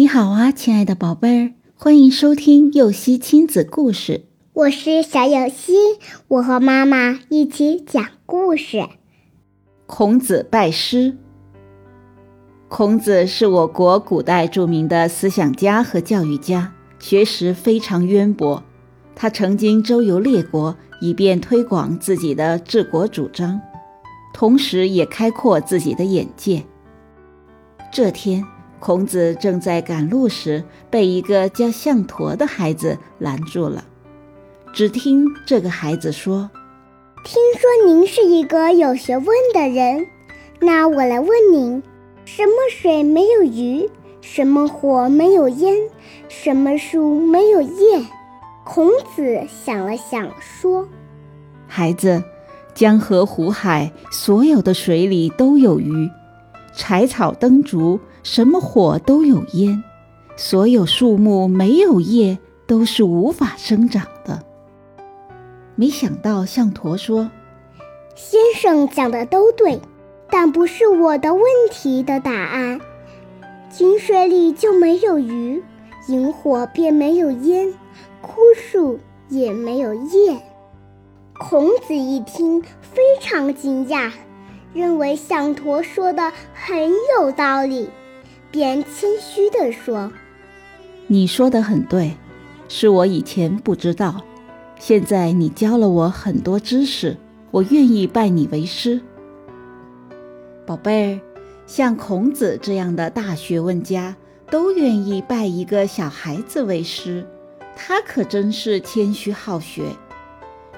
你好啊，亲爱的宝贝儿，欢迎收听幼熙亲子故事。我是小幼熙，我和妈妈一起讲故事。孔子拜师。孔子是我国古代著名的思想家和教育家，学识非常渊博。他曾经周游列国，以便推广自己的治国主张，同时也开阔自己的眼界。这天，孔子正在赶路时，被一个叫项陀的孩子拦住了。只听这个孩子说：“听说您是一个有学问的人，那我来问您：什么水没有鱼？什么火没有烟？什么树没有叶？”孔子想了想，说：“孩子，江河湖海，所有的水里都有鱼；柴草灯烛，什么火都有烟；所有树木没有叶，都是无法生长的。”没想到象驼说：“先生讲的都对，但不是我的问题的答案。井水里就没有鱼，萤火便没有烟，枯树也没有叶。”孔子一听非常惊讶，认为象驼说的很有道理，便谦虚地说：“你说的很对，是我以前不知道。”现在你教了我很多知识，我愿意拜你为师。宝贝儿，像孔子这样的大学问家都愿意拜一个小孩子为师，他可真是谦虚好学。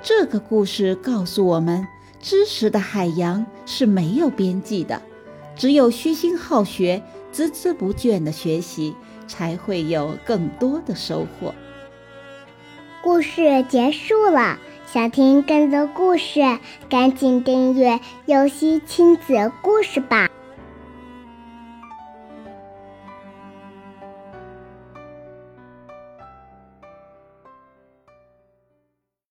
这个故事告诉我们，知识的海洋是没有边际的，只有虚心好学、孜孜不倦的学习，才会有更多的收获。故事结束了，想听更多故事，赶紧订阅“游戏亲子故事”吧。